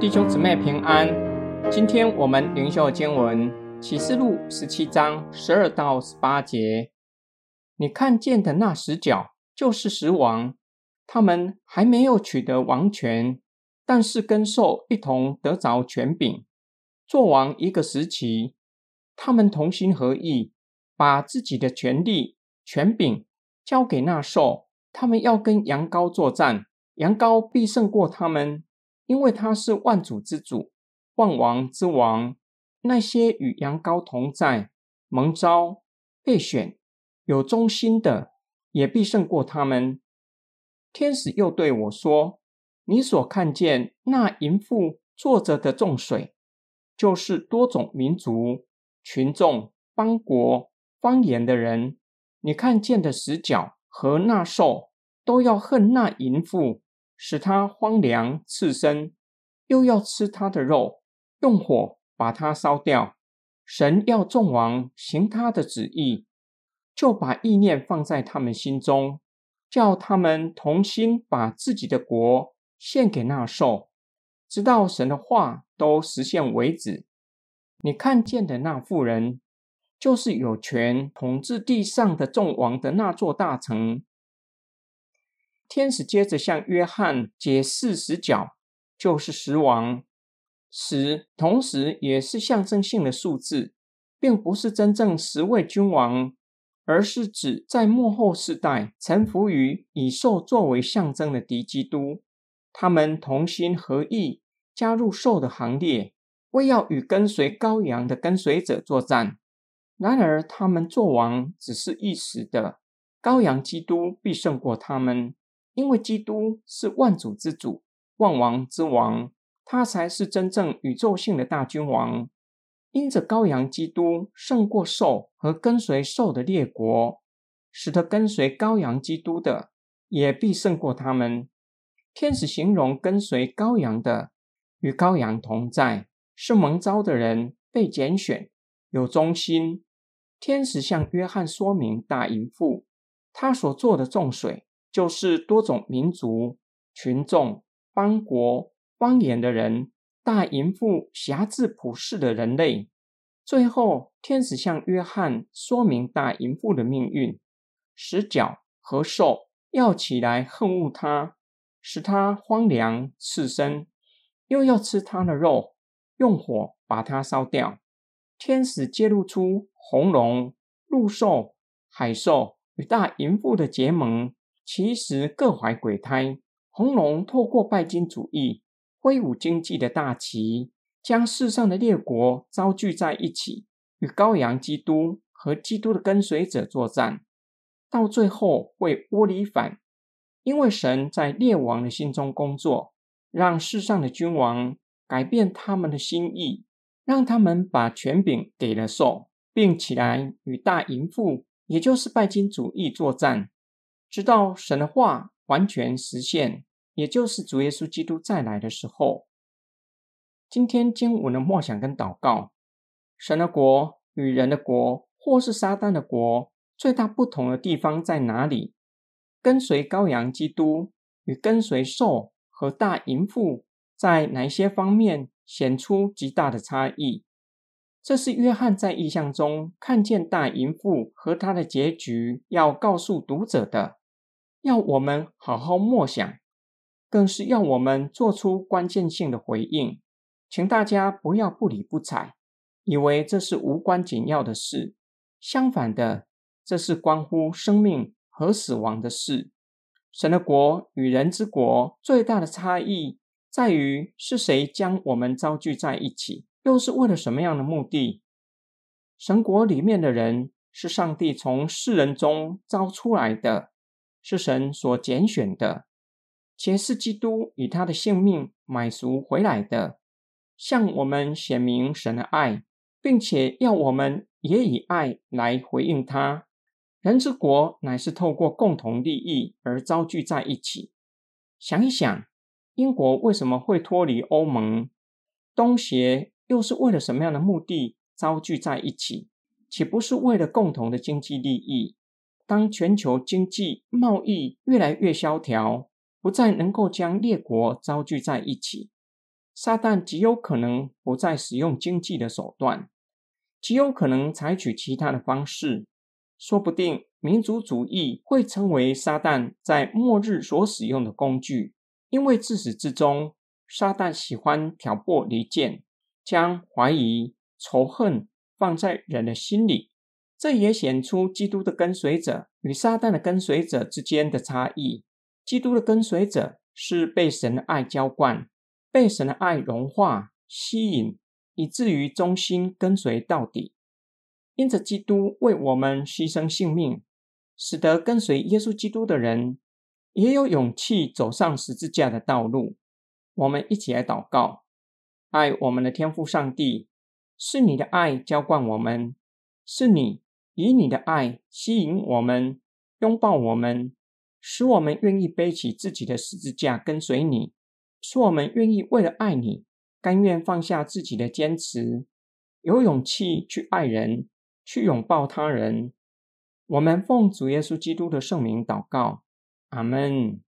弟兄姊妹平安，今天我们灵修经文启示录十七章十二到十八节。你看见的那十角就是十王，他们还没有取得王权，但是跟兽一同得着权柄，做王一个时期。他们同心合意，把自己的权力、权柄交给那兽。他们要跟羊羔作战，羊羔必胜过他们，因为他是万主之主、万王之王。那些与羊羔同在、蒙召、被选、有忠心的，也必胜过他们。天使又对我说：“你所看见那淫妇坐着的众水，就是多种民族。”群众、邦国、方言的人，你看见的死角和那兽，都要恨那淫妇，使他荒凉刺身，又要吃他的肉，用火把他烧掉。神要众王行他的旨意，就把意念放在他们心中，叫他们同心把自己的国献给那兽，直到神的话都实现为止。你看见的那妇人，就是有权统治地上的众王的那座大城。天使接着向约翰解释十角，就是十王。十同时也是象征性的数字，并不是真正十位君王，而是指在幕后世代臣服于以兽作为象征的敌基督，他们同心合意加入兽的行列。为要与跟随羔羊的跟随者作战，然而他们做王只是一时的，羔羊基督必胜过他们，因为基督是万主之主、万王之王，他才是真正宇宙性的大君王。因着羔羊基督胜过兽和跟随兽的列国，使得跟随羔羊基督的也必胜过他们。天使形容跟随羔羊的与羔羊同在。是蒙召的人被拣选，有忠心。天使向约翰说明大淫妇，他所做的重水，就是多种民族、群众、邦国、方言的人。大淫妇辖制普世的人类。最后，天使向约翰说明大淫妇的命运：使脚和兽要起来恨恶他，使他荒凉刺身，又要吃他的肉。用火把它烧掉。天使揭露出红龙、陆兽、海兽与大淫妇的结盟，其实各怀鬼胎。红龙透过拜金主义，挥舞经济的大旗，将世上的列国招聚在一起，与羔羊基督和基督的跟随者作战，到最后会窝里反。因为神在列王的心中工作，让世上的君王。改变他们的心意，让他们把权柄给了兽，并起来与大淫妇，也就是拜金主义作战，直到神的话完全实现，也就是主耶稣基督再来的时候。今天经文的默想跟祷告，神的国与人的国，或是撒旦的国，最大不同的地方在哪里？跟随羔羊基督与跟随兽和大淫妇。在哪些方面显出极大的差异？这是约翰在意象中看见大淫妇和他的结局，要告诉读者的，要我们好好默想，更是要我们做出关键性的回应。请大家不要不理不睬，以为这是无关紧要的事。相反的，这是关乎生命和死亡的事。神的国与人之国最大的差异。在于是谁将我们招聚在一起，又是为了什么样的目的？神国里面的人是上帝从世人中招出来的，是神所拣选的，且是基督以他的性命买赎回来的，向我们显明神的爱，并且要我们也以爱来回应他。人之国乃是透过共同利益而遭聚在一起。想一想。英国为什么会脱离欧盟？东协又是为了什么样的目的遭聚在一起？岂不是为了共同的经济利益？当全球经济贸易越来越萧条，不再能够将列国招聚在一起，撒旦极有可能不再使用经济的手段，极有可能采取其他的方式。说不定民族主义会成为撒旦在末日所使用的工具，因为自始至终，撒旦喜欢挑拨离间，将怀疑、仇恨放在人的心里。这也显出基督的跟随者与撒旦的跟随者之间的差异。基督的跟随者是被神的爱浇灌，被神的爱融化、吸引，以至于忠心跟随到底。因着基督为我们牺牲性命，使得跟随耶稣基督的人也有勇气走上十字架的道路。我们一起来祷告：爱我们的天父上帝，是你的爱浇灌我们，是你以你的爱吸引我们，拥抱我们，使我们愿意背起自己的十字架跟随你，使我们愿意为了爱你，甘愿放下自己的坚持，有勇气去爱人。去拥抱他人，我们奉主耶稣基督的圣名祷告，阿门。